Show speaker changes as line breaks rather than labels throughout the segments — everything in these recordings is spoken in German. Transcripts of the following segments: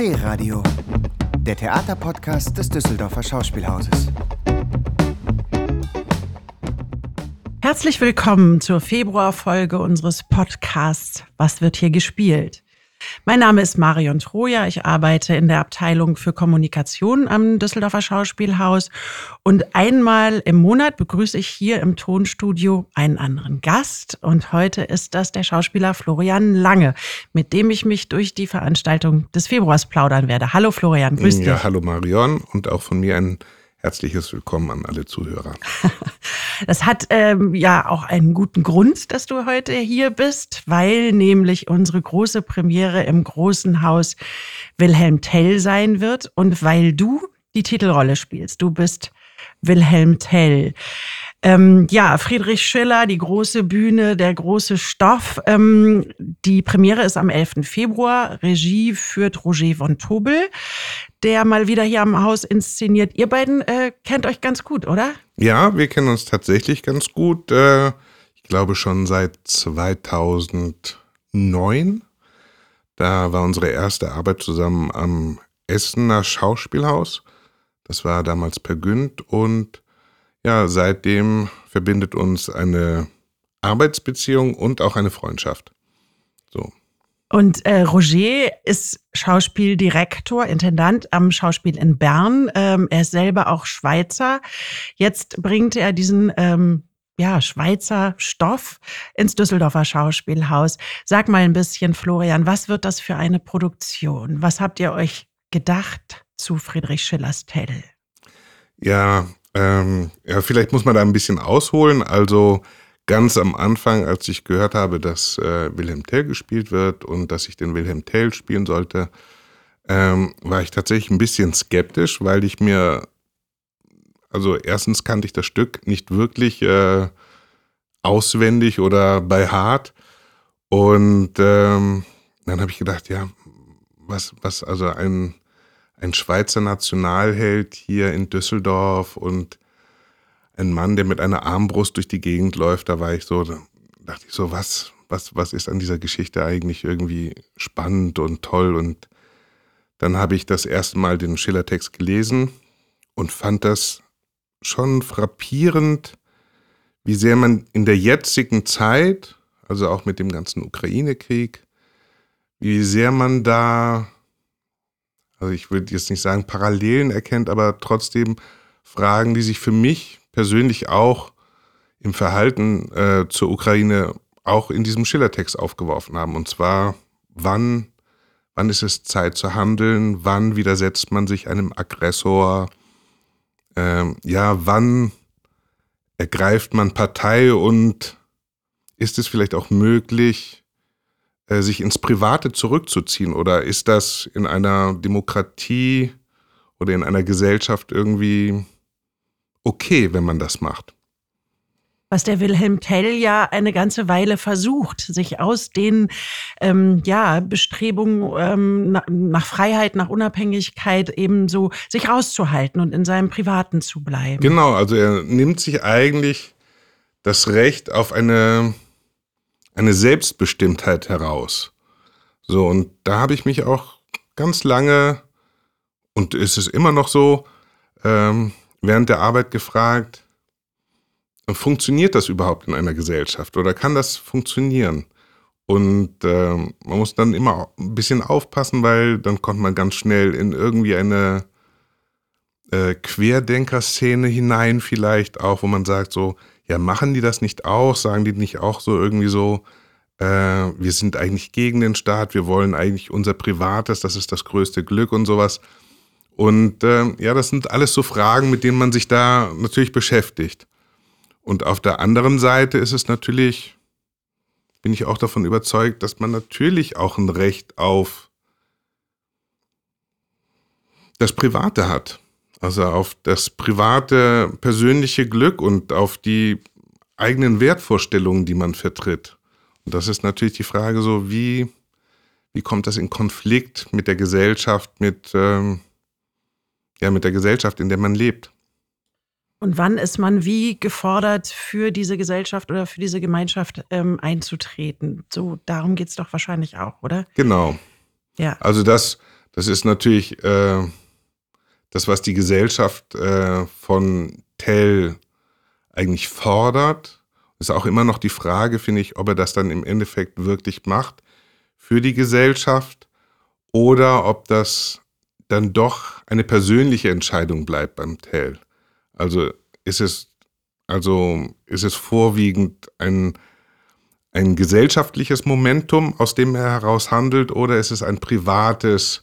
D-Radio, der Theaterpodcast des Düsseldorfer Schauspielhauses.
Herzlich willkommen zur Februarfolge unseres Podcasts Was wird hier gespielt? Mein Name ist Marion Troja. Ich arbeite in der Abteilung für Kommunikation am Düsseldorfer Schauspielhaus. Und einmal im Monat begrüße ich hier im Tonstudio einen anderen Gast. Und heute ist das der Schauspieler Florian Lange, mit dem ich mich durch die Veranstaltung des Februars plaudern werde. Hallo Florian, grüß dich.
Ja, hallo Marion und auch von mir ein herzliches Willkommen an alle Zuhörer.
Das hat ähm, ja auch einen guten Grund, dass du heute hier bist, weil nämlich unsere große Premiere im großen Haus Wilhelm Tell sein wird und weil du die Titelrolle spielst. Du bist Wilhelm Tell. Ähm, ja, Friedrich Schiller, die große Bühne, der große Stoff. Ähm, die Premiere ist am 11. Februar. Regie führt Roger von Tobel, der mal wieder hier am Haus inszeniert. Ihr beiden äh, kennt euch ganz gut, oder?
Ja, wir kennen uns tatsächlich ganz gut. Äh, ich glaube schon seit 2009. Da war unsere erste Arbeit zusammen am Essener Schauspielhaus. Das war damals Per Günd und ja, seitdem verbindet uns eine Arbeitsbeziehung und auch eine Freundschaft. So.
Und äh, Roger ist Schauspieldirektor, Intendant am Schauspiel in Bern. Ähm, er ist selber auch Schweizer. Jetzt bringt er diesen ähm, ja, Schweizer Stoff ins Düsseldorfer Schauspielhaus. Sag mal ein bisschen, Florian, was wird das für eine Produktion? Was habt ihr euch gedacht zu Friedrich Schillers Tell?
Ja, ähm, ja, vielleicht muss man da ein bisschen ausholen. Also ganz am Anfang, als ich gehört habe, dass äh, Wilhelm Tell gespielt wird und dass ich den Wilhelm Tell spielen sollte, ähm, war ich tatsächlich ein bisschen skeptisch, weil ich mir, also erstens kannte ich das Stück nicht wirklich äh, auswendig oder bei Hart. Und ähm, dann habe ich gedacht, ja, was, was, also ein ein Schweizer Nationalheld hier in Düsseldorf und ein Mann, der mit einer Armbrust durch die Gegend läuft, da war ich so, da dachte ich so, was, was, was ist an dieser Geschichte eigentlich irgendwie spannend und toll? Und dann habe ich das erste Mal den Schillertext gelesen und fand das schon frappierend, wie sehr man in der jetzigen Zeit, also auch mit dem ganzen Ukraine-Krieg, wie sehr man da also ich würde jetzt nicht sagen Parallelen erkennt, aber trotzdem Fragen, die sich für mich persönlich auch im Verhalten äh, zur Ukraine auch in diesem Schillertext aufgeworfen haben. Und zwar, wann, wann ist es Zeit zu handeln? Wann widersetzt man sich einem Aggressor? Ähm, ja, wann ergreift man Partei und ist es vielleicht auch möglich, sich ins Private zurückzuziehen? Oder ist das in einer Demokratie oder in einer Gesellschaft irgendwie okay, wenn man das macht?
was der Wilhelm Tell ja eine ganze Weile versucht, sich aus den ähm, ja, Bestrebungen ähm, nach, nach, Freiheit, nach Unabhängigkeit eben so sich rauszuhalten und in seinem Privaten zu bleiben.
Genau, also er nimmt sich eigentlich das Recht auf eine eine Selbstbestimmtheit heraus. So, und da habe ich mich auch ganz lange, und ist es immer noch so, ähm, während der Arbeit gefragt, funktioniert das überhaupt in einer Gesellschaft oder kann das funktionieren? Und äh, man muss dann immer ein bisschen aufpassen, weil dann kommt man ganz schnell in irgendwie eine äh, Querdenker-Szene hinein, vielleicht auch, wo man sagt so, ja, machen die das nicht auch? Sagen die nicht auch so irgendwie so, äh, wir sind eigentlich gegen den Staat, wir wollen eigentlich unser Privates, das ist das größte Glück und sowas. Und äh, ja, das sind alles so Fragen, mit denen man sich da natürlich beschäftigt. Und auf der anderen Seite ist es natürlich, bin ich auch davon überzeugt, dass man natürlich auch ein Recht auf das Private hat. Also auf das private, persönliche Glück und auf die eigenen Wertvorstellungen, die man vertritt. Und das ist natürlich die Frage so, wie, wie kommt das in Konflikt mit der Gesellschaft, mit, ähm, ja, mit der Gesellschaft, in der man lebt?
Und wann ist man wie gefordert, für diese Gesellschaft oder für diese Gemeinschaft ähm, einzutreten? So, darum geht es doch wahrscheinlich auch, oder?
Genau. Ja. Also das Das ist natürlich äh, das, was die Gesellschaft äh, von Tell eigentlich fordert. Ist auch immer noch die Frage, finde ich, ob er das dann im Endeffekt wirklich macht für die Gesellschaft oder ob das dann doch eine persönliche Entscheidung bleibt beim Tell. Also ist es, also ist es vorwiegend ein, ein gesellschaftliches Momentum, aus dem er heraus handelt, oder ist es ein privates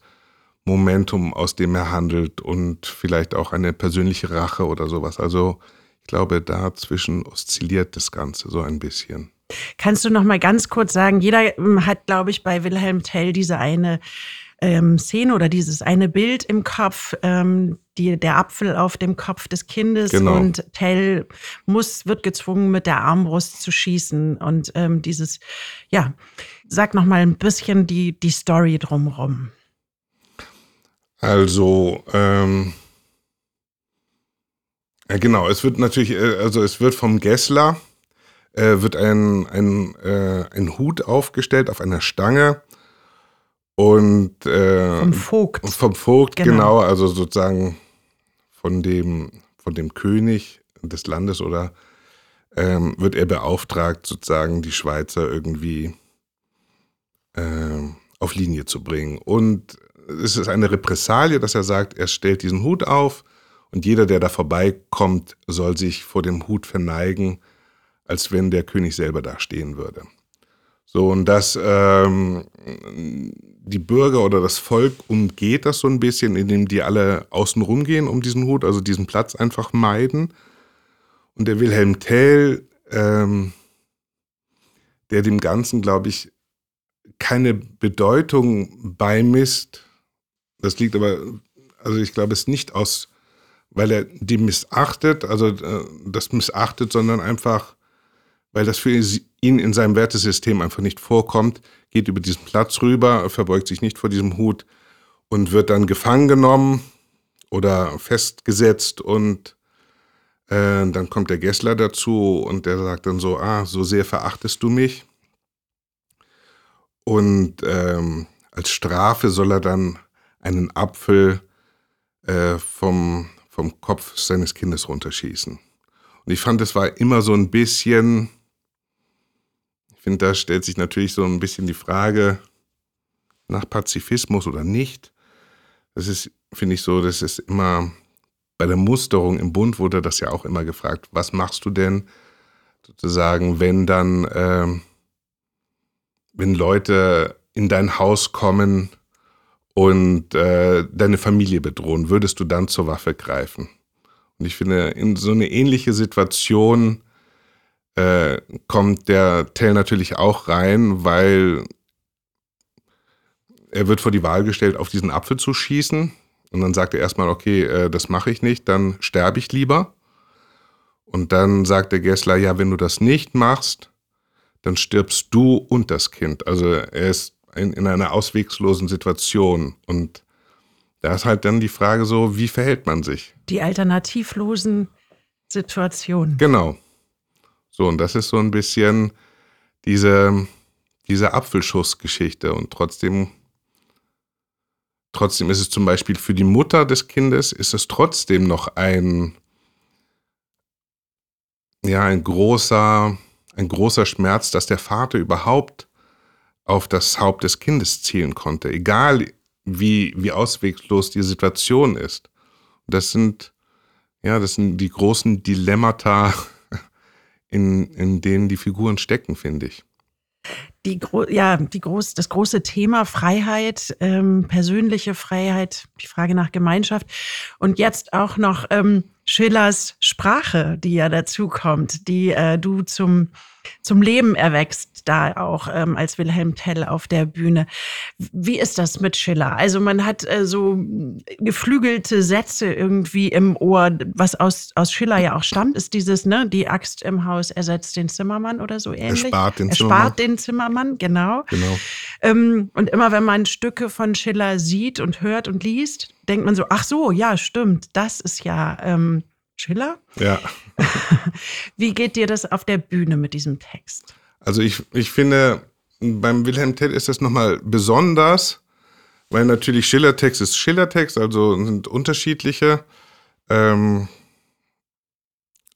Momentum, aus dem er handelt und vielleicht auch eine persönliche Rache oder sowas? Also ich glaube, dazwischen oszilliert das Ganze so ein bisschen.
Kannst du noch mal ganz kurz sagen, jeder ähm, hat, glaube ich, bei Wilhelm Tell diese eine ähm, Szene oder dieses eine Bild im Kopf, ähm, die, der Apfel auf dem Kopf des Kindes genau. und Tell muss, wird gezwungen, mit der Armbrust zu schießen. Und ähm, dieses, ja, sag noch mal ein bisschen die, die Story drumherum.
Also, ähm, ja, genau, es wird natürlich, äh, also es wird vom Gessler, äh, wird ein, ein, äh, ein Hut aufgestellt auf einer Stange und äh,
vom Vogt.
Vom Vogt, genau. genau. also sozusagen von dem, von dem König des Landes oder ähm, wird er beauftragt, sozusagen die Schweizer irgendwie äh, auf Linie zu bringen. Und es ist eine Repressalie, dass er sagt, er stellt diesen Hut auf und jeder, der da vorbeikommt, soll sich vor dem Hut verneigen, als wenn der König selber da stehen würde. So, und das ähm, die Bürger oder das Volk umgeht das so ein bisschen, indem die alle außen rumgehen um diesen Hut, also diesen Platz einfach meiden. Und der Wilhelm Tell, ähm, der dem Ganzen, glaube ich, keine Bedeutung beimisst, das liegt aber, also ich glaube es nicht aus, weil er die missachtet, also äh, das missachtet, sondern einfach, weil das für ihn in seinem Wertesystem einfach nicht vorkommt, geht über diesen Platz rüber, verbeugt sich nicht vor diesem Hut und wird dann gefangen genommen oder festgesetzt und äh, dann kommt der Gessler dazu und der sagt dann so, ah, so sehr verachtest du mich. Und ähm, als Strafe soll er dann einen Apfel äh, vom, vom Kopf seines Kindes runterschießen. Und ich fand, es war immer so ein bisschen finde, da stellt sich natürlich so ein bisschen die Frage nach Pazifismus oder nicht. Das ist, finde ich so, das ist immer bei der Musterung im Bund wurde das ja auch immer gefragt, was machst du denn sozusagen, wenn dann, äh, wenn Leute in dein Haus kommen und äh, deine Familie bedrohen, würdest du dann zur Waffe greifen? Und ich finde, in so eine ähnliche Situation äh, kommt der Tell natürlich auch rein, weil er wird vor die Wahl gestellt, auf diesen Apfel zu schießen. Und dann sagt er erstmal, okay, äh, das mache ich nicht, dann sterbe ich lieber. Und dann sagt der Gessler, ja, wenn du das nicht machst, dann stirbst du und das Kind. Also er ist in, in einer auswegslosen Situation. Und da ist halt dann die Frage so, wie verhält man sich?
Die alternativlosen Situationen.
Genau. So, und das ist so ein bisschen diese, diese Apfelschussgeschichte. Und trotzdem, trotzdem ist es zum Beispiel für die Mutter des Kindes, ist es trotzdem noch ein, ja, ein großer, ein großer Schmerz, dass der Vater überhaupt auf das Haupt des Kindes zielen konnte, egal wie, wie ausweglos die Situation ist. Das sind, ja, das sind die großen Dilemmata in, in denen die Figuren stecken, finde ich.
Die, ja, die groß, das große Thema Freiheit, ähm, persönliche Freiheit, die Frage nach Gemeinschaft und jetzt auch noch ähm, Schillers Sprache, die ja dazu kommt, die äh, du zum zum Leben erwächst, da auch ähm, als Wilhelm Tell auf der Bühne. Wie ist das mit Schiller? Also man hat äh, so geflügelte Sätze irgendwie im Ohr, was aus, aus Schiller ja auch stammt, ist dieses, ne, die Axt im Haus ersetzt den Zimmermann oder so ähnlich.
Er spart den
er
Zimmermann.
Spart den Zimmermann, genau.
genau.
Ähm, und immer wenn man Stücke von Schiller sieht und hört und liest, denkt man so, ach so, ja, stimmt, das ist ja ähm, Schiller.
Ja.
Wie geht dir das auf der Bühne mit diesem Text?
Also ich, ich finde, beim Wilhelm Tell ist das nochmal besonders, weil natürlich Schillertext ist Schillertext, also sind unterschiedliche. Ähm,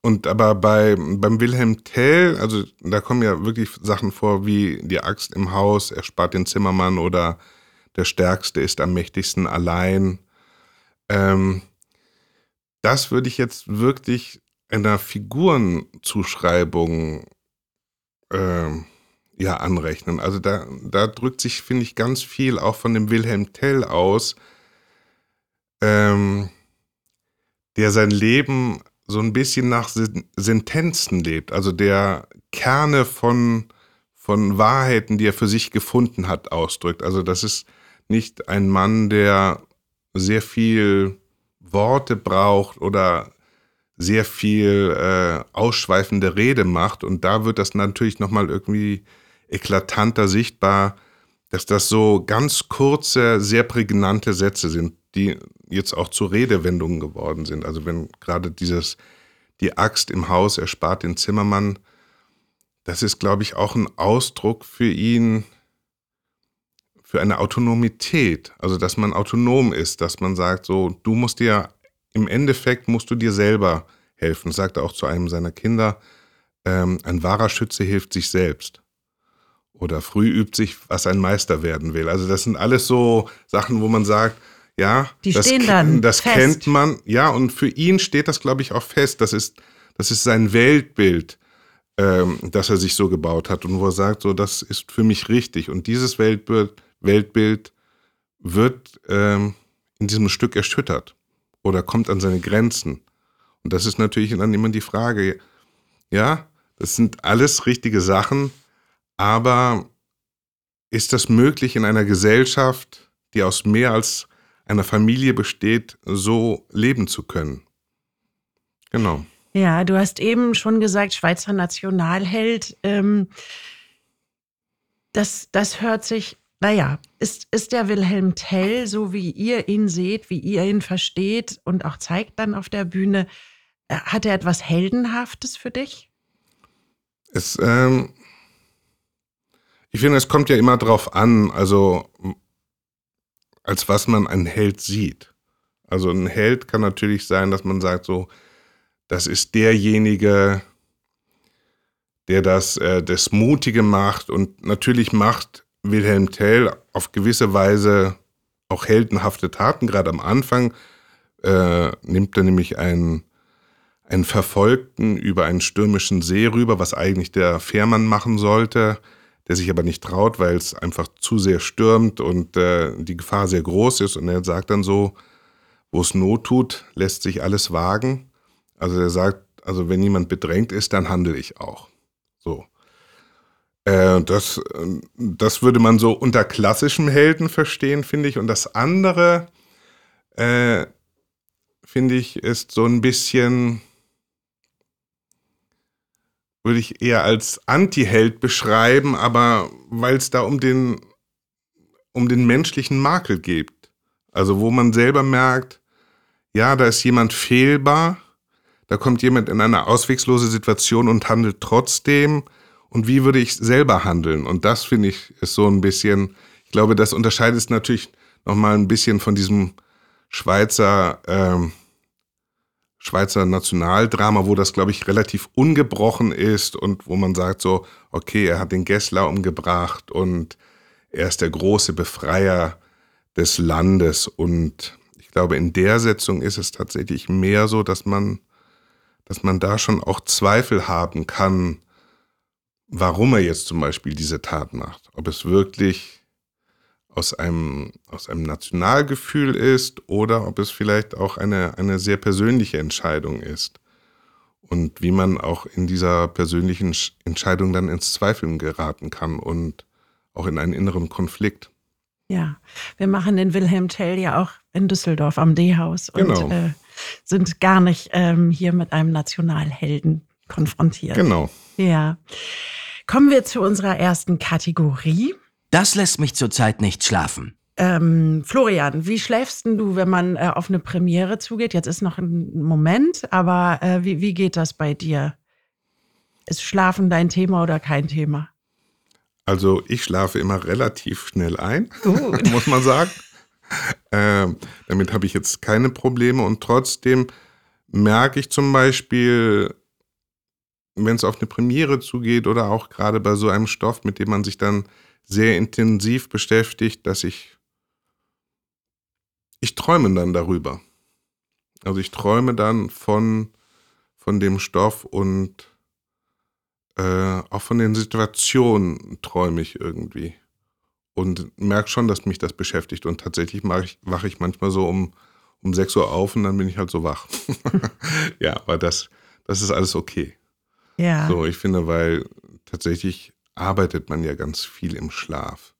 und aber bei, beim Wilhelm Tell, also da kommen ja wirklich Sachen vor wie die Axt im Haus, er spart den Zimmermann oder der Stärkste ist am mächtigsten allein. Ähm, das würde ich jetzt wirklich einer Figurenzuschreibung äh, ja anrechnen. Also da, da drückt sich, finde ich, ganz viel auch von dem Wilhelm Tell aus, ähm, der sein Leben so ein bisschen nach Sentenzen lebt, also der Kerne von, von Wahrheiten, die er für sich gefunden hat, ausdrückt. Also das ist nicht ein Mann, der sehr viel Worte braucht oder sehr viel äh, ausschweifende Rede macht. Und da wird das natürlich nochmal irgendwie eklatanter sichtbar, dass das so ganz kurze, sehr prägnante Sätze sind, die jetzt auch zu Redewendungen geworden sind. Also wenn gerade dieses, die Axt im Haus erspart den Zimmermann, das ist, glaube ich, auch ein Ausdruck für ihn, für eine Autonomität, also dass man autonom ist, dass man sagt, so, du musst dir, im Endeffekt musst du dir selber helfen. Das sagt er auch zu einem seiner Kinder, ähm, ein wahrer Schütze hilft sich selbst. Oder früh übt sich, was ein Meister werden will. Also das sind alles so Sachen, wo man sagt, ja,
Die
das,
stehen dann
das
fest.
kennt man, ja, und für ihn steht das, glaube ich, auch fest. Das ist, das ist sein Weltbild, ähm, das er sich so gebaut hat und wo er sagt, so, das ist für mich richtig. Und dieses Weltbild Weltbild wird ähm, in diesem Stück erschüttert oder kommt an seine Grenzen. Und das ist natürlich dann immer die Frage, ja, das sind alles richtige Sachen, aber ist das möglich in einer Gesellschaft, die aus mehr als einer Familie besteht, so leben zu können? Genau.
Ja, du hast eben schon gesagt, Schweizer Nationalheld. Ähm, das, das hört sich naja, ist, ist der Wilhelm Tell, so wie ihr ihn seht, wie ihr ihn versteht und auch zeigt dann auf der Bühne, äh, hat er etwas Heldenhaftes für dich?
Es, ähm, ich finde, es kommt ja immer drauf an, also als was man einen Held sieht. Also ein Held kann natürlich sein, dass man sagt, so, das ist derjenige, der das, äh, das Mutige macht und natürlich macht Wilhelm Tell auf gewisse Weise auch heldenhafte Taten. Gerade am Anfang äh, nimmt er nämlich einen, einen Verfolgten über einen stürmischen See rüber, was eigentlich der Fährmann machen sollte, der sich aber nicht traut, weil es einfach zu sehr stürmt und äh, die Gefahr sehr groß ist. Und er sagt dann so, wo es Not tut, lässt sich alles wagen. Also er sagt, also wenn jemand bedrängt ist, dann handle ich auch. So. Äh, das, das würde man so unter klassischem Helden verstehen, finde ich. Und das andere, äh, finde ich, ist so ein bisschen, würde ich eher als Anti-Held beschreiben, aber weil es da um den, um den menschlichen Makel geht. Also wo man selber merkt, ja, da ist jemand fehlbar, da kommt jemand in eine auswegslose Situation und handelt trotzdem und wie würde ich selber handeln? Und das finde ich ist so ein bisschen, ich glaube, das unterscheidet es natürlich nochmal ein bisschen von diesem Schweizer, ähm, Schweizer Nationaldrama, wo das, glaube ich, relativ ungebrochen ist und wo man sagt so, okay, er hat den Gessler umgebracht und er ist der große Befreier des Landes. Und ich glaube, in der Setzung ist es tatsächlich mehr so, dass man, dass man da schon auch Zweifel haben kann, warum er jetzt zum Beispiel diese Tat macht. Ob es wirklich aus einem, aus einem Nationalgefühl ist oder ob es vielleicht auch eine, eine sehr persönliche Entscheidung ist. Und wie man auch in dieser persönlichen Entscheidung dann ins Zweifeln geraten kann und auch in einen inneren Konflikt.
Ja, wir machen den Wilhelm Tell ja auch in Düsseldorf am D-Haus und
Genau.
äh, sind gar nicht ähm, hier mit einem Nationalhelden konfrontiert.
Genau.
Ja. Kommen wir zu unserer ersten Kategorie.
Das lässt mich zurzeit nicht schlafen.
Ähm, Florian, wie schläfst denn du, wenn man äh, auf eine Premiere zugeht? Jetzt ist noch ein Moment, aber äh, wie, wie geht das bei dir? Ist Schlafen dein Thema oder kein Thema?
Also ich schlafe immer relativ schnell ein,
Gut.
muss man sagen. ähm, damit habe ich jetzt keine Probleme und trotzdem merke ich zum Beispiel, wenn es auf eine Premiere zugeht oder auch gerade bei so einem Stoff, mit dem man sich dann sehr intensiv beschäftigt, dass ich, ich träume dann darüber. Also ich träume dann von, von dem Stoff und äh, auch von den Situationen träume ich irgendwie. Und merke schon, dass mich das beschäftigt. Und tatsächlich ich, wache ich manchmal so um, um 6 Uhr auf und dann bin ich halt so wach. ja, aber das, das ist alles okay.
Ja.
So, ich finde, weil tatsächlich arbeitet man ja ganz viel im Schlaf.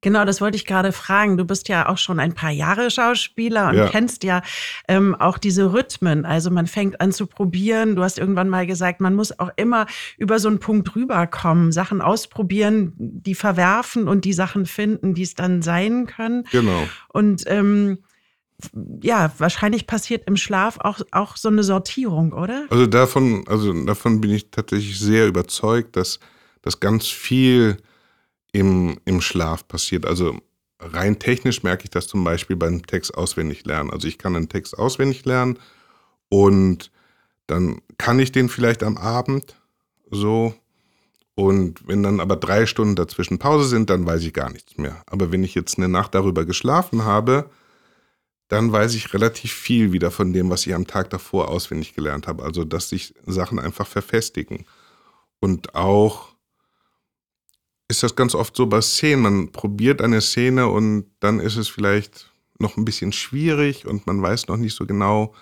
Genau, das wollte ich gerade fragen. Du bist ja auch schon ein paar Jahre Schauspieler und
Ja.
kennst ja ähm, auch diese Rhythmen. Also man fängt an zu probieren. Du hast irgendwann mal gesagt, man muss auch immer über so einen Punkt rüberkommen, Sachen ausprobieren, die verwerfen und die Sachen finden, die es dann sein können.
Genau.
Und ähm, ja, wahrscheinlich passiert im Schlaf auch, auch so eine Sortierung, oder?
Also davon, also davon bin ich tatsächlich sehr überzeugt, dass, dass ganz viel im, im Schlaf passiert. Also rein technisch merke ich das zum Beispiel beim Text auswendig lernen. Also ich kann einen Text auswendig lernen und dann kann ich den vielleicht am Abend so. Und wenn dann aber drei Stunden dazwischen Pause sind, dann weiß ich gar nichts mehr. Aber wenn ich jetzt eine Nacht darüber geschlafen habe, dann weiß ich relativ viel wieder von dem, was ich am Tag davor auswendig gelernt habe. Also, dass sich Sachen einfach verfestigen. Und auch ist das ganz oft so bei Szenen. Man probiert eine Szene und dann ist es vielleicht noch ein bisschen schwierig und man weiß noch nicht so genau.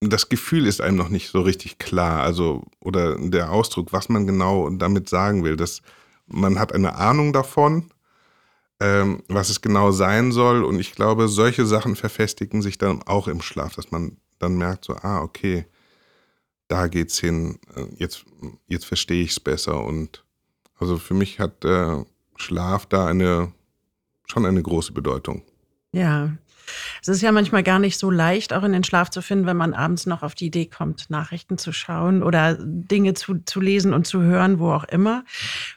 Das Gefühl ist einem noch nicht so richtig klar. Also, oder der Ausdruck, was man genau damit sagen will. Das, man hat eine Ahnung davon, ähm, was es genau sein soll. Und ich glaube, solche Sachen verfestigen sich dann auch im Schlaf, dass man dann merkt, so, ah, okay, da geht's hin, Äh, jetzt, jetzt verstehe ich es besser. Und also für mich hat äh, Schlaf da eine schon eine große Bedeutung.
Ja. Es ist ja manchmal gar nicht so leicht, auch in den Schlaf zu finden, wenn man abends noch auf die Idee kommt, Nachrichten zu schauen oder Dinge zu, zu lesen und zu hören, wo auch immer.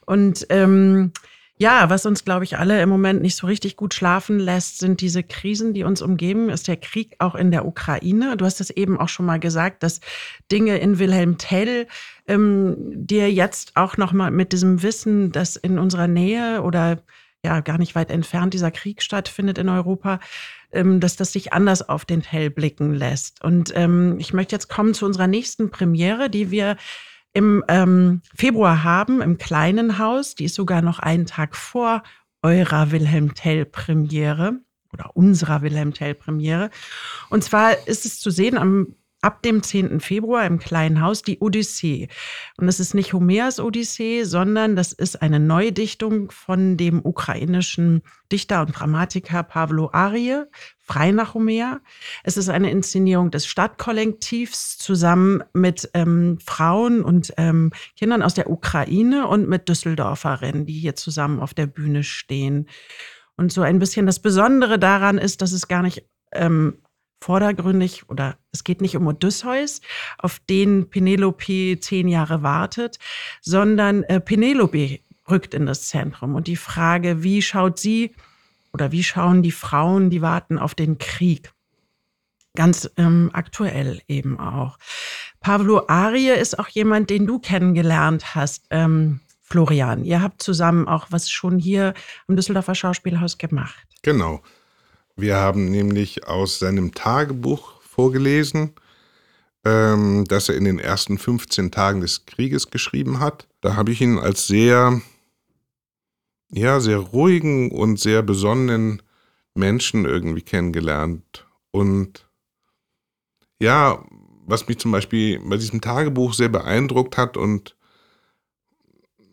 Und ähm, ja, was uns, glaube ich, alle im Moment nicht so richtig gut schlafen lässt, sind diese Krisen, die uns umgeben, ist der Krieg auch in der Ukraine. Du hast es eben auch schon mal gesagt, dass Dinge in Wilhelm Tell ähm, dir jetzt auch noch mal mit diesem Wissen, dass in unserer Nähe oder ja gar nicht weit entfernt dieser Krieg stattfindet in Europa, ähm, dass das sich anders auf den Tell blicken lässt. Und ähm, ich möchte jetzt kommen zu unserer nächsten Premiere, die wir im ähm, Februar haben, im kleinen Haus. Die ist sogar noch einen Tag vor eurer Wilhelm Tell Premiere oder unserer Wilhelm Tell Premiere. Und zwar ist es zu sehen am ab dem 10. Februar im kleinen Haus die Odyssee. Und es ist nicht Homers Odyssee, sondern das ist eine Neudichtung von dem ukrainischen Dichter und Dramatiker Pavlo Arie, frei nach Homer. Es ist eine Inszenierung des Stadtkollektivs zusammen mit ähm, Frauen und ähm, Kindern aus der Ukraine und mit Düsseldorferinnen, die hier zusammen auf der Bühne stehen. Und so ein bisschen das Besondere daran ist, dass es gar nicht ähm, vordergründig oder es geht nicht um Odysseus, auf den Penelope zehn Jahre wartet, sondern äh, Penelope rückt in das Zentrum und die Frage, wie schaut sie oder wie schauen die Frauen, die warten auf den Krieg? Ganz ähm, aktuell eben auch. Pavlo Arie ist auch jemand, den du kennengelernt hast, ähm, Florian. Ihr habt zusammen auch was schon hier am Düsseldorfer Schauspielhaus gemacht.
Genau. Wir haben nämlich aus seinem Tagebuch vorgelesen, ähm, das er in den ersten 15 Tagen des Krieges geschrieben hat. Da habe ich ihn als sehr, ja, sehr ruhigen und sehr besonnenen Menschen irgendwie kennengelernt. Und ja, was mich zum Beispiel bei diesem Tagebuch sehr beeindruckt hat und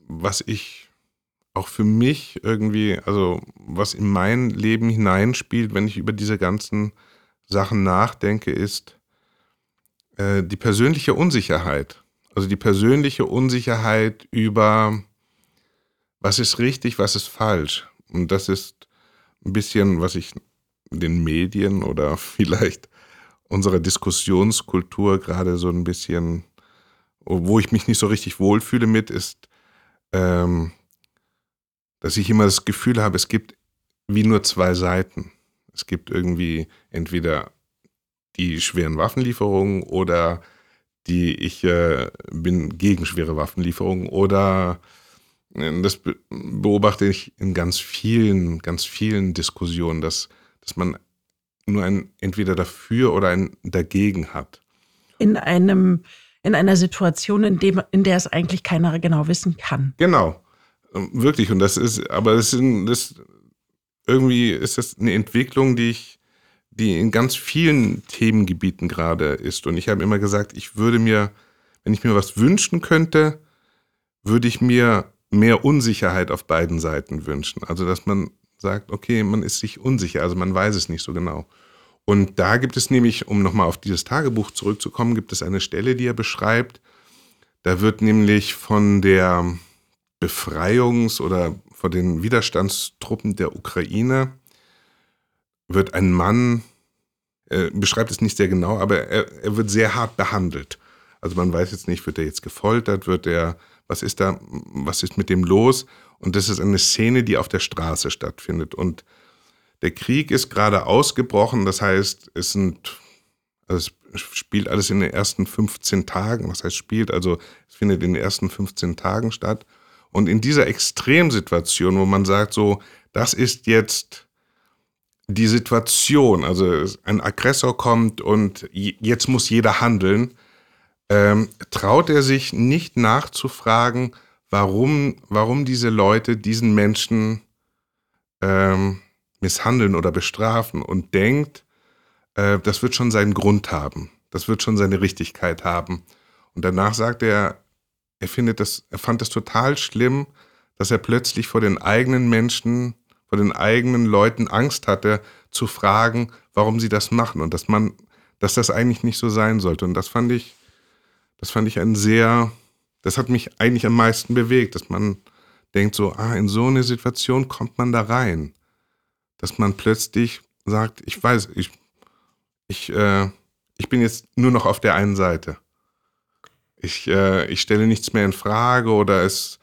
was ich auch für mich irgendwie, also was in mein Leben hineinspielt, wenn ich über diese ganzen Sachen nachdenke, ist äh, die persönliche Unsicherheit. Also die persönliche Unsicherheit über, was ist richtig, was ist falsch. Und das ist ein bisschen, was ich den Medien oder vielleicht unserer Diskussionskultur gerade so ein bisschen, wo ich mich nicht so richtig wohlfühle mit, ist, ähm, dass ich immer das Gefühl habe, es gibt wie nur zwei Seiten. Es gibt irgendwie entweder die schweren Waffenlieferungen oder die ich äh, bin gegen schwere Waffenlieferungen oder äh, das beobachte ich in ganz vielen, ganz vielen Diskussionen, dass, dass man nur ein entweder dafür oder ein dagegen hat.
In einem, in einer Situation, in, dem, in der es eigentlich keiner genau wissen kann.
Genau. Wirklich. Und das ist, aber das ist, das, irgendwie ist das eine Entwicklung, die ich, die in ganz vielen Themengebieten gerade ist. Und ich habe immer gesagt, ich würde mir, wenn ich mir was wünschen könnte, würde ich mir mehr Unsicherheit auf beiden Seiten wünschen. Also, dass man sagt, okay, man ist sich unsicher, also man weiß es nicht so genau. Und da gibt es nämlich, um nochmal auf dieses Tagebuch zurückzukommen, gibt es eine Stelle, die er beschreibt. Da wird nämlich von der Befreiungs- oder von den Widerstandstruppen der Ukraine wird ein Mann, er beschreibt es nicht sehr genau, aber er, er wird sehr hart behandelt. Also man weiß jetzt nicht, wird er jetzt gefoltert, wird er, was ist da, was ist mit dem los? Und das ist eine Szene, die auf der Straße stattfindet. Und der Krieg ist gerade ausgebrochen, das heißt, es sind, also es spielt alles in den ersten 15 Tagen. Was heißt spielt? Also es findet in den ersten 15 Tagen statt. Und in dieser Extremsituation, wo man sagt, so, das ist jetzt die Situation, also ein Aggressor kommt und jetzt muss jeder handeln, ähm, traut er sich nicht nachzufragen, warum, warum diese Leute diesen Menschen ähm, misshandeln oder bestrafen und denkt, äh, das wird schon seinen Grund haben, das wird schon seine Richtigkeit haben. Und danach sagt er, er findet das, er fand es total schlimm, dass er plötzlich vor den eigenen Menschen, vor den eigenen Leuten Angst hatte, zu fragen, warum sie das machen und dass man, dass das eigentlich nicht so sein sollte. Und das fand ich, das fand ich ein sehr, das hat mich eigentlich am meisten bewegt, dass man denkt so, ah, in so eine Situation kommt man da rein. Dass man plötzlich sagt, ich weiß, ich, ich, äh, ich bin jetzt nur noch auf der einen Seite. Ich, äh, ich stelle nichts mehr in Frage oder es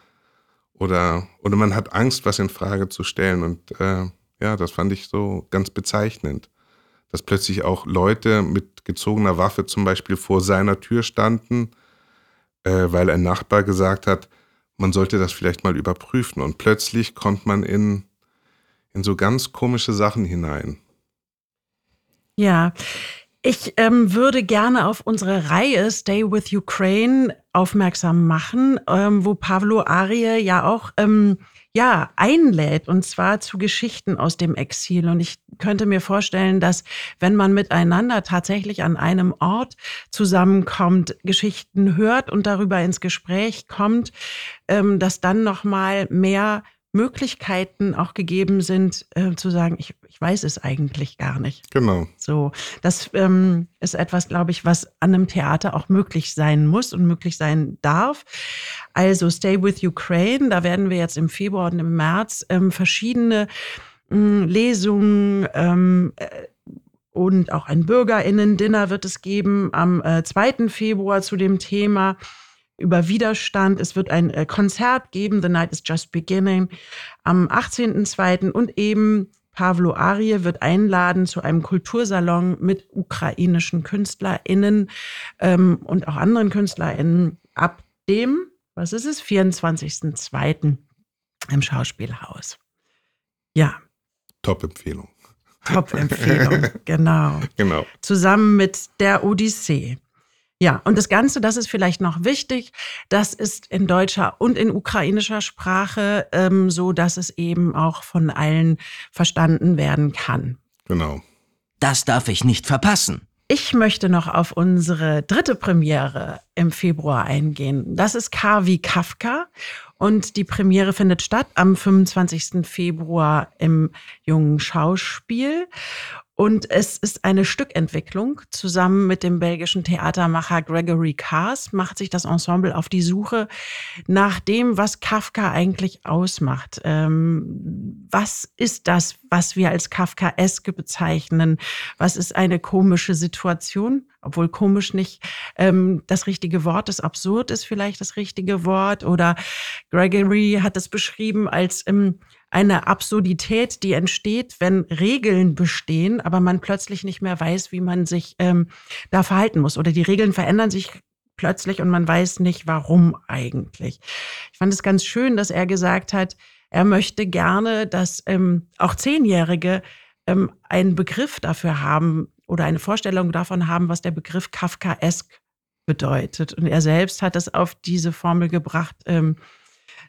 oder, oder man hat Angst, was in Frage zu stellen. Und äh, ja, das fand ich so ganz bezeichnend. Dass plötzlich auch Leute mit gezogener Waffe zum Beispiel vor seiner Tür standen, äh, weil ein Nachbar gesagt hat, man sollte das vielleicht mal überprüfen. Und plötzlich kommt man in, in so ganz komische Sachen hinein.
Ja, ich ähm, würde gerne auf unsere Reihe Stay with Ukraine aufmerksam machen, ähm, wo Pavlo Arie ja auch ähm, ja einlädt und zwar zu Geschichten aus dem Exil. Und ich könnte mir vorstellen, dass wenn man miteinander tatsächlich an einem Ort zusammenkommt, Geschichten hört und darüber ins Gespräch kommt, ähm, dass dann noch mal mehr Möglichkeiten auch gegeben sind, äh, zu sagen, ich, ich weiß es eigentlich gar nicht.
Genau.
So, das ähm, ist etwas, glaube ich, was an einem Theater auch möglich sein muss und möglich sein darf. Also Stay with Ukraine, da werden wir jetzt im Februar und im März ähm, verschiedene ähm, Lesungen ähm, äh, und auch ein Bürgerinnen-Dinner wird es geben am äh, 2. Februar zu dem Thema über Widerstand. Es wird ein äh, Konzert geben, The Night is Just Beginning, am 18.02. und eben Pavlo Arie wird einladen zu einem Kultursalon mit ukrainischen KünstlerInnen ähm, und auch anderen KünstlerInnen ab dem, was ist es, 24.02. im Schauspielhaus. Ja.
Top-Empfehlung.
Top-Empfehlung, genau.
Genau.
Zusammen mit der Odyssee. Ja, und das Ganze, das ist vielleicht noch wichtig, das ist in deutscher und in ukrainischer Sprache ähm, so, dass es eben auch von allen verstanden werden kann.
Genau.
Das darf ich nicht verpassen.
Ich möchte noch auf unsere dritte Premiere im Februar eingehen. Das ist K wie Kafka und die Premiere findet statt am 25. Februar im Jungen Schauspiel. Und es ist eine Stückentwicklung. Zusammen mit dem belgischen Theatermacher Gregory Cars macht sich das Ensemble auf die Suche nach dem, was Kafka eigentlich ausmacht. Ähm, was ist das, was wir als Kafkaeske bezeichnen? Was ist eine komische Situation? obwohl komisch nicht ähm, das richtige Wort ist, absurd ist vielleicht das richtige Wort. Oder Gregory hat es beschrieben als ähm, eine Absurdität, die entsteht, wenn Regeln bestehen, aber man plötzlich nicht mehr weiß, wie man sich ähm, da verhalten muss. Oder die Regeln verändern sich plötzlich und man weiß nicht, warum eigentlich. Ich fand es ganz schön, dass er gesagt hat, er möchte gerne, dass ähm, auch Zehnjährige ähm, einen Begriff dafür haben oder eine Vorstellung davon haben, was der Begriff Kafkaesk bedeutet. Und er selbst hat es auf diese Formel gebracht, ähm,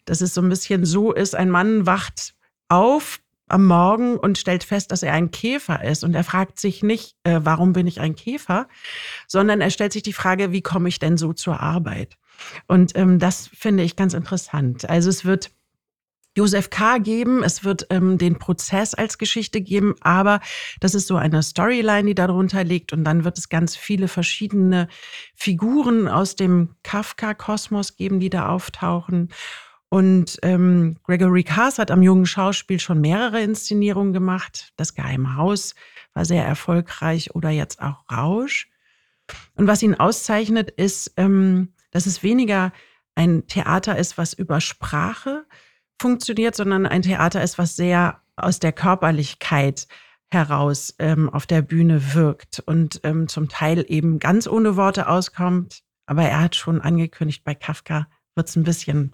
dass es so ein bisschen so ist, ein Mann wacht auf am Morgen und stellt fest, dass er ein Käfer ist. Und er fragt sich nicht, äh, warum bin ich ein Käfer, sondern er stellt sich die Frage, wie komme ich denn so zur Arbeit? Und ähm, das finde ich ganz interessant. Also es wird Josef K. geben, es wird ähm, den Prozess als Geschichte geben, aber das ist so eine Storyline, die darunter liegt und dann wird es ganz viele verschiedene Figuren aus dem Kafka-Kosmos geben, die da auftauchen. Und ähm, Gregory Cars hat am jungen Schauspiel schon mehrere Inszenierungen gemacht. Das Geheime Haus war sehr erfolgreich oder jetzt auch Rausch. Und was ihn auszeichnet, ist, ähm, dass es weniger ein Theater ist, was über Sprache funktioniert, sondern ein Theater ist, was sehr aus der Körperlichkeit heraus ähm, auf der Bühne wirkt und ähm, zum Teil eben ganz ohne Worte auskommt. Aber er hat schon angekündigt, bei Kafka wird es ein bisschen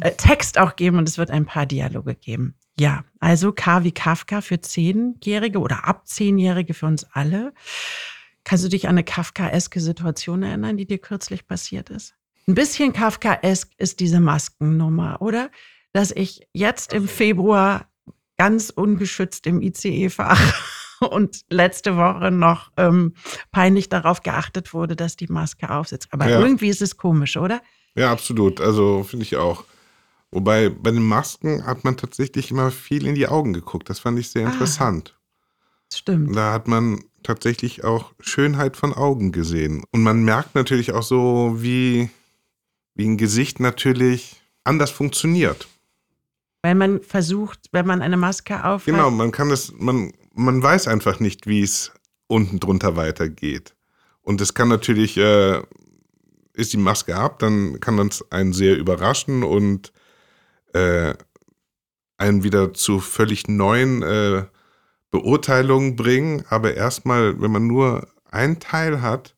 äh, Text auch geben und es wird ein paar Dialoge geben. Ja, also K wie Kafka für Zehnjährige oder ab Zehnjährige für uns alle. Kannst du dich an eine Kafkaeske Situation erinnern, die dir kürzlich passiert ist? Ein bisschen Kafkaesk ist diese Maskennummer, oder? Dass ich jetzt im Februar ganz ungeschützt im ICE fahre und letzte Woche noch ähm, peinlich darauf geachtet wurde, dass die Maske aufsitzt. Aber ja. irgendwie ist es komisch, oder?
Ja, absolut. Also finde ich auch. Wobei bei den Masken hat man tatsächlich immer viel in die Augen geguckt. Das fand ich sehr ah, interessant.
Stimmt.
Da hat man tatsächlich auch Schönheit von Augen gesehen. Und man merkt natürlich auch so, wie, wie ein Gesicht natürlich anders funktioniert.
Weil man versucht, wenn man eine Maske aufhat.
Genau, man kann es, man, man weiß einfach nicht, wie es unten drunter weitergeht. Und es kann natürlich äh, ist die Maske ab, dann kann das einen sehr überraschen und äh, einen wieder zu völlig neuen äh, Beurteilungen bringen. Aber erstmal, wenn man nur einen Teil hat,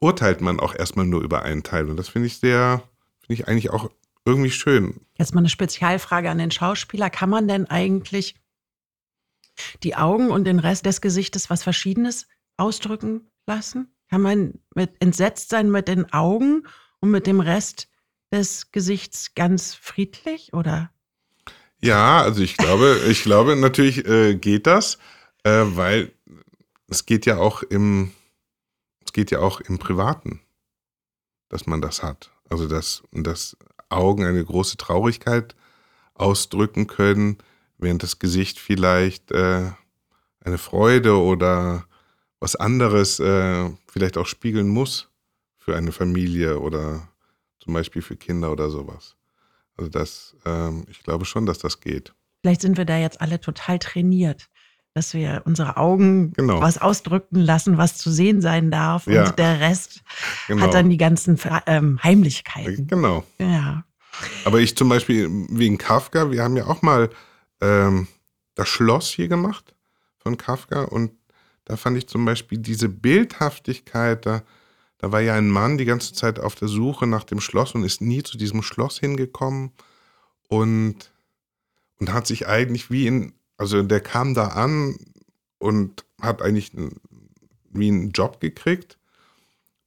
urteilt man auch erstmal nur über einen Teil. Und das finde ich sehr, finde ich eigentlich auch irgendwie schön.
Jetzt mal eine Spezialfrage an den Schauspieler. Kann man denn eigentlich die Augen und den Rest des Gesichtes was Verschiedenes ausdrücken lassen? Kann man mit entsetzt sein mit den Augen und mit dem Rest des Gesichts ganz friedlich oder?
Ja, also ich glaube, ich glaube natürlich äh, geht das, äh, weil es geht ja auch im, es geht ja auch im Privaten, dass man das hat. Also dass, dass Augen eine große Traurigkeit ausdrücken können, während das Gesicht vielleicht äh, eine Freude oder was anderes äh, vielleicht auch spiegeln muss für eine Familie oder zum Beispiel für Kinder oder sowas. Also das, ähm, ich glaube schon, dass das geht.
Vielleicht sind wir da jetzt alle total trainiert, dass wir unsere Augen genau. was ausdrücken lassen, was zu sehen sein darf ja. und der Rest genau. hat dann die ganzen ähm, Heimlichkeiten.
Genau.
Ja.
Aber ich zum Beispiel wegen Kafka, wir haben ja auch mal ähm, das Schloss hier gemacht von Kafka und da fand ich zum Beispiel diese Bildhaftigkeit, da, da war ja ein Mann die ganze Zeit auf der Suche nach dem Schloss und ist nie zu diesem Schloss hingekommen und, und hat sich eigentlich wie in, also der kam da an und hat eigentlich wie einen Job gekriegt.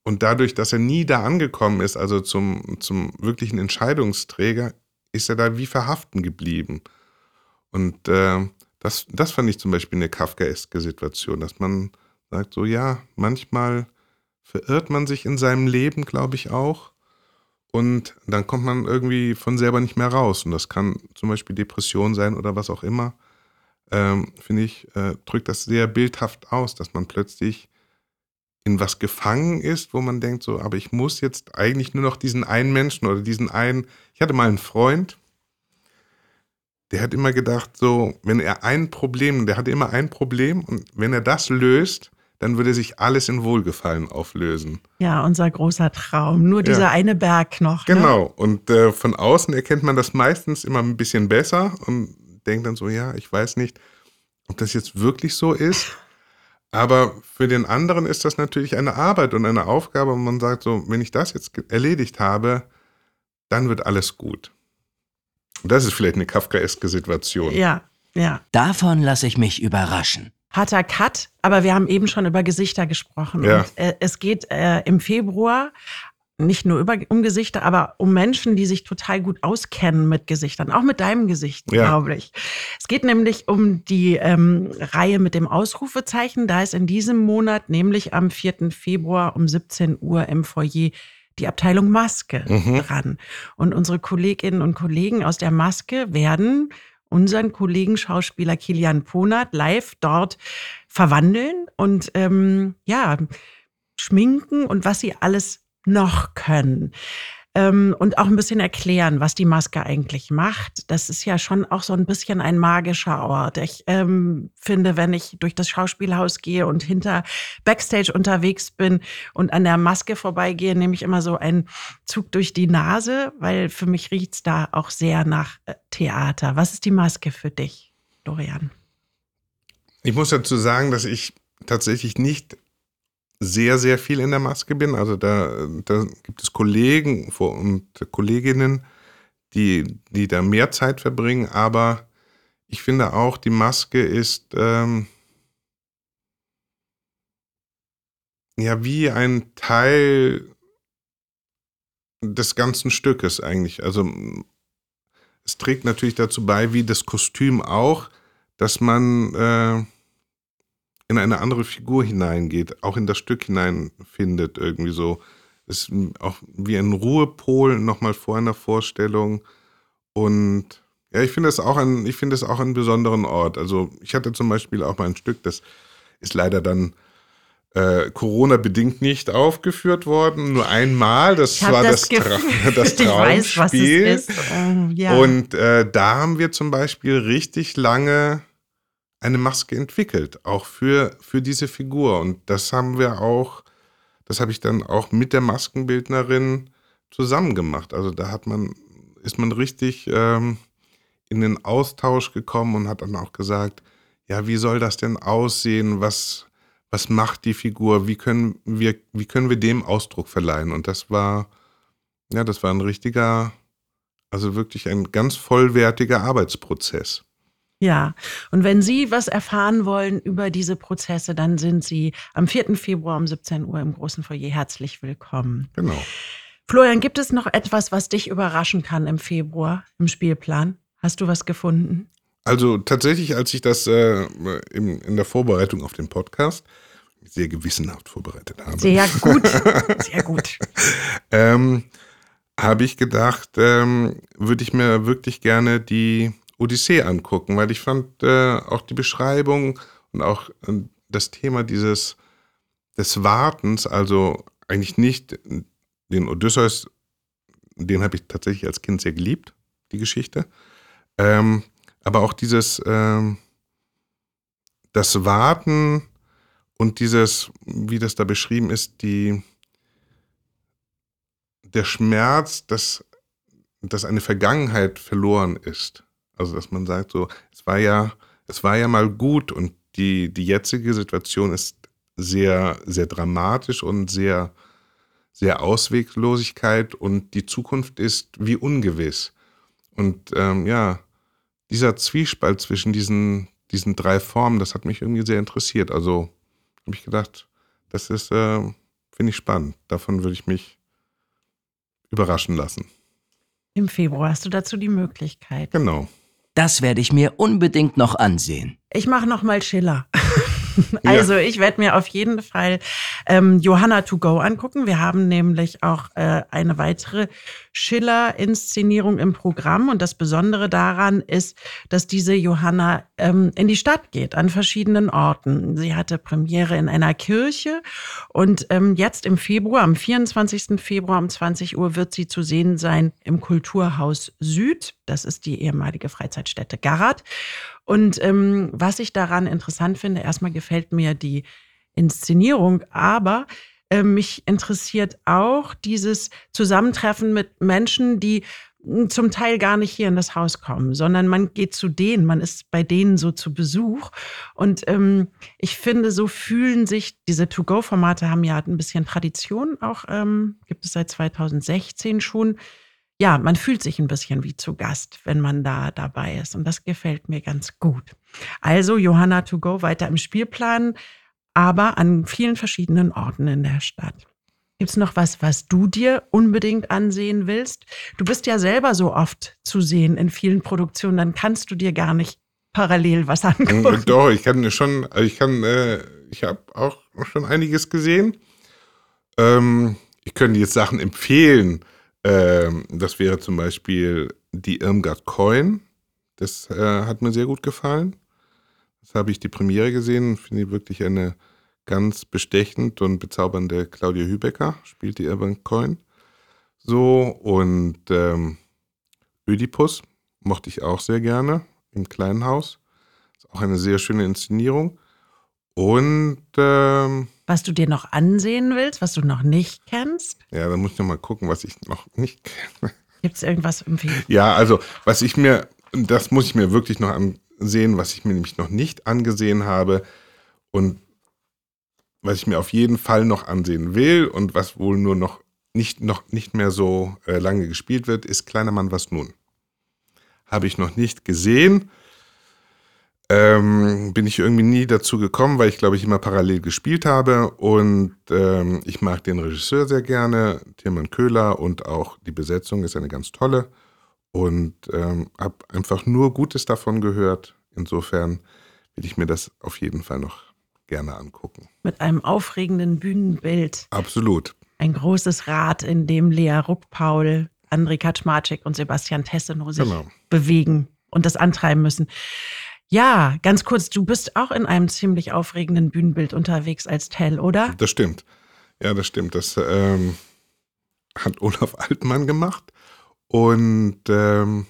Und dadurch, dass er nie da angekommen ist, also zum, zum wirklichen Entscheidungsträger, ist er da wie verhaften geblieben. Und äh, das, das fand ich zum Beispiel eine Kafkaeske Situation, dass man sagt, so ja, manchmal verirrt man sich in seinem Leben, glaube ich auch. Und dann kommt man irgendwie von selber nicht mehr raus. Und das kann zum Beispiel Depression sein oder was auch immer. Ähm, Finde ich, äh, drückt das sehr bildhaft aus, dass man plötzlich in was gefangen ist, wo man denkt, so, aber ich muss jetzt eigentlich nur noch diesen einen Menschen oder diesen einen. Ich hatte mal einen Freund, der hat immer gedacht, so, wenn er ein Problem, der hatte immer ein Problem und wenn er das löst, dann würde sich alles in Wohlgefallen auflösen.
Ja, unser großer Traum. Nur dieser
Ja.
eine Berg noch. Ne?
Genau. Und äh, von außen erkennt man das meistens immer ein bisschen besser und denkt dann so, ja, ich weiß nicht, ob das jetzt wirklich so ist. Aber für den anderen ist das natürlich eine Arbeit und eine Aufgabe. Und man sagt so, wenn ich das jetzt erledigt habe, dann wird alles gut. Das ist vielleicht eine kafkaeske Situation.
Ja, ja.
Davon lasse ich mich überraschen.
Harter Cut, aber wir haben eben schon über Gesichter gesprochen.
Ja.
Und, äh, es geht äh, im Februar nicht nur über, um Gesichter, aber um Menschen, die sich total gut auskennen mit Gesichtern, auch mit deinem Gesicht,
Ja.
glaube ich. Es geht nämlich um die ähm, Reihe mit dem Ausrufezeichen. Da ist in diesem Monat, nämlich am 4. Februar um 17 Uhr im Foyer, die Abteilung Maske
Mhm.
dran. Und unsere Kolleginnen und Kollegen aus der Maske werden unseren Kollegen Schauspieler Kilian Ponat live dort verwandeln und ähm, ja, schminken und was sie alles noch können. Ähm, und auch ein bisschen erklären, was die Maske eigentlich macht. Das ist ja schon auch so ein bisschen ein magischer Ort. Ich ähm, finde, wenn ich durch das Schauspielhaus gehe und hinter Backstage unterwegs bin und an der Maske vorbeigehe, nehme ich immer so einen Zug durch die Nase, weil für mich riecht's da auch sehr nach äh, Theater. Was ist die Maske für dich, Dorian?
Ich muss dazu sagen, dass ich tatsächlich nicht sehr, sehr viel in der Maske bin. Also da, da gibt es Kollegen und Kolleginnen, die, die da mehr Zeit verbringen. Aber ich finde auch, die Maske ist ähm, ja wie ein Teil des ganzen Stückes eigentlich. Also es trägt natürlich dazu bei, wie das Kostüm auch, dass man äh, in eine andere Figur hineingeht, auch in das Stück hineinfindet, irgendwie so. Ist auch wie ein Ruhepol nochmal vor einer Vorstellung. Und ja, ich finde es auch ein, ich finde es auch einen besonderen Ort. Also ich hatte zum Beispiel auch mal ein Stück, das ist leider dann äh, Corona-bedingt nicht aufgeführt worden. Nur einmal. Das war das,
das
Tra das
weiß,
Traumspiel.
es ist. Ähm, ja.
Und äh, da haben wir zum Beispiel richtig lange eine Maske entwickelt, auch für, für diese Figur. Und das haben wir auch, das habe ich dann auch mit der Maskenbildnerin zusammen gemacht. Also da hat man, ist man richtig ähm, in den Austausch gekommen und hat dann auch gesagt, ja, wie soll das denn aussehen? Was, was macht die Figur? Wie können wir, wie können wir dem Ausdruck verleihen? Und das war, ja, das war ein richtiger, also wirklich ein ganz vollwertiger Arbeitsprozess.
Ja, und wenn Sie was erfahren wollen über diese Prozesse, dann sind Sie am 4. Februar um 17 Uhr im großen Foyer herzlich willkommen.
Genau.
Florian, gibt es noch etwas, was dich überraschen kann im Februar im Spielplan? Hast du was gefunden?
Also tatsächlich, als ich das äh, in, in der Vorbereitung auf den Podcast sehr gewissenhaft vorbereitet habe,
Sehr gut, sehr gut.
ähm, habe ich gedacht, ähm, würde ich mir wirklich gerne die Odyssee angucken, weil ich fand äh, auch die Beschreibung und auch äh, das Thema dieses des Wartens, also eigentlich nicht den Odysseus, den habe ich tatsächlich als Kind sehr geliebt, die Geschichte, ähm, aber auch dieses ähm, das Warten und dieses, wie das da beschrieben ist, die der Schmerz, dass, dass eine Vergangenheit verloren ist. Also, dass man sagt, so, es war ja, es war ja mal gut und die, die jetzige Situation ist sehr, sehr dramatisch und sehr, sehr Ausweglosigkeit und die Zukunft ist wie ungewiss. Und ähm, ja, dieser Zwiespalt zwischen diesen, diesen drei Formen, das hat mich irgendwie sehr interessiert. Also habe ich gedacht, das ist, äh, finde ich spannend. Davon würde ich mich überraschen lassen.
Im Februar hast du dazu die Möglichkeit.
Genau.
Das werde ich mir unbedingt noch ansehen.
Ich mache noch mal Schiller. Also ich werde mir auf jeden Fall ähm, Johanna to go angucken. Wir haben nämlich auch äh, eine weitere Schiller-Inszenierung im Programm. Und das Besondere daran ist, dass diese Johanna ähm, in die Stadt geht, an verschiedenen Orten. Sie hatte Premiere in einer Kirche und ähm, jetzt im Februar, am 24. Februar um 20 Uhr wird sie zu sehen sein im Kulturhaus Süd. Das ist die ehemalige Freizeitstätte Garat. Und ähm, was ich daran interessant finde, erstmal gefällt mir die Inszenierung, aber äh, mich interessiert auch dieses Zusammentreffen mit Menschen, die hm, zum Teil gar nicht hier in das Haus kommen, sondern man geht zu denen, man ist bei denen so zu Besuch. Und ähm, ich finde, so fühlen sich diese To-Go-Formate haben ja ein bisschen Tradition, auch ähm, gibt es seit 2016 schon. Ja, man fühlt sich ein bisschen wie zu Gast, wenn man da dabei ist. Und das gefällt mir ganz gut. Also Johanna To Go weiter im Spielplan, aber an vielen verschiedenen Orten in der Stadt. Gibt es noch was, was du dir unbedingt ansehen willst? Du bist ja selber so oft zu sehen in vielen Produktionen, dann kannst du dir gar nicht parallel was
Hm,
angucken.
Doch, ich kann schon, ich kann, äh, ich habe auch schon einiges gesehen. Ähm, ich könnte jetzt Sachen empfehlen. Ähm, das wäre zum Beispiel die Irmgard Coin. Das äh, hat mir sehr gut gefallen. Das habe ich die Premiere gesehen. Finde ich wirklich eine ganz bestechend und bezaubernde Claudia Hübecker, spielt die Irmgard Coin. So, und ähm, Ödipus mochte ich auch sehr gerne im kleinen Haus. Ist auch eine sehr schöne Inszenierung. Und ähm,
Was du dir noch ansehen willst, was du noch nicht kennst?
ja, da muss ich noch mal gucken, was ich noch nicht kenne.
Gibt es irgendwas im Film?
Ja, also was ich mir, das muss ich mir wirklich noch ansehen, was ich mir nämlich noch nicht angesehen habe und was ich mir auf jeden Fall noch ansehen will und was wohl nur noch nicht, noch nicht mehr so äh, lange gespielt wird, ist Kleiner Mann, was nun? Habe ich noch nicht gesehen. Ähm, bin ich irgendwie nie dazu gekommen, weil ich glaube ich immer parallel gespielt habe und ähm, ich mag den Regisseur sehr gerne, Tilman Köhler und auch die Besetzung ist eine ganz tolle und ähm, habe einfach nur Gutes davon gehört. Insofern will ich mir das auf jeden Fall noch gerne angucken.
Mit einem aufregenden Bühnenbild.
Absolut.
Ein großes Rad, in dem Lea Ruckpaul, André Kaczmarczyk und Sebastian Tessenow sich
Genau.
bewegen und das antreiben müssen. Ja, ganz kurz, du bist auch in einem ziemlich aufregenden Bühnenbild unterwegs als Tell, oder?
Das stimmt. Ja, das stimmt. Das ähm, hat Olaf Altmann gemacht. Und ähm,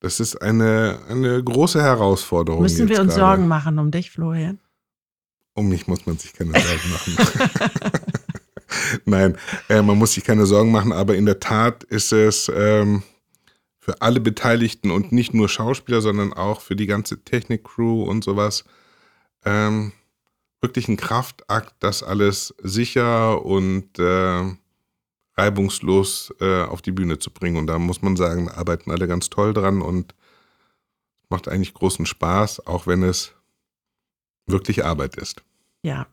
das ist eine, eine große Herausforderung.
Müssen wir uns
gerade.
Sorgen machen um dich, Florian?
Um mich muss man sich keine Sorgen machen. Nein, äh, man muss sich keine Sorgen machen, aber in der Tat ist es ähm, für alle Beteiligten und nicht nur Schauspieler, sondern auch für die ganze Technik-Crew und sowas ähm, wirklich ein Kraftakt, das alles sicher und äh, reibungslos äh, auf die Bühne zu bringen. Und da muss man sagen, arbeiten alle ganz toll dran und macht eigentlich großen Spaß, auch wenn es wirklich Arbeit ist.
Ja.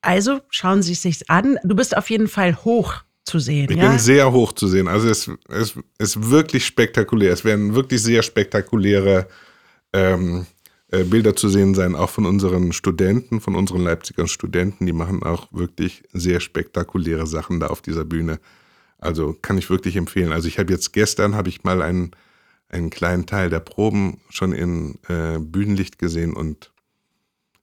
Also schauen Sie es sich an. Du bist auf jeden Fall hoch zu sehen,
Ich
ja?
sehr hoch zu sehen. Also es, es ist wirklich spektakulär. Es werden wirklich sehr spektakuläre ähm, äh, Bilder zu sehen sein, auch von unseren Studenten, von unseren Leipziger Studenten. Die machen auch wirklich sehr spektakuläre Sachen da auf dieser Bühne. Also kann ich wirklich empfehlen. Also ich habe jetzt gestern habe ich mal einen, einen kleinen Teil der Proben schon in äh, Bühnenlicht gesehen und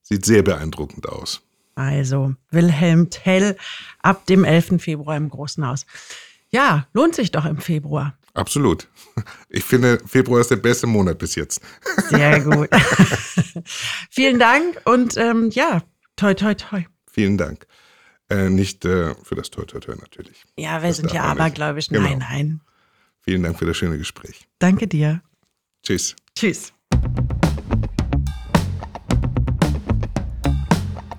sieht sehr beeindruckend aus.
Also Wilhelm Tell ab dem 11. Februar im Großen Haus. Ja, lohnt sich doch im Februar.
Absolut. Ich finde, Februar ist der beste Monat bis jetzt.
Sehr gut. Vielen Dank und ähm, ja, toi, toi, toi.
Vielen Dank. Äh, nicht äh, für das Toi Toi Toi natürlich.
Ja, wir
Das
sind ja abergläubisch.
Genau.
Nein, nein.
Vielen Dank für das schöne Gespräch.
Danke dir.
Tschüss.
Tschüss.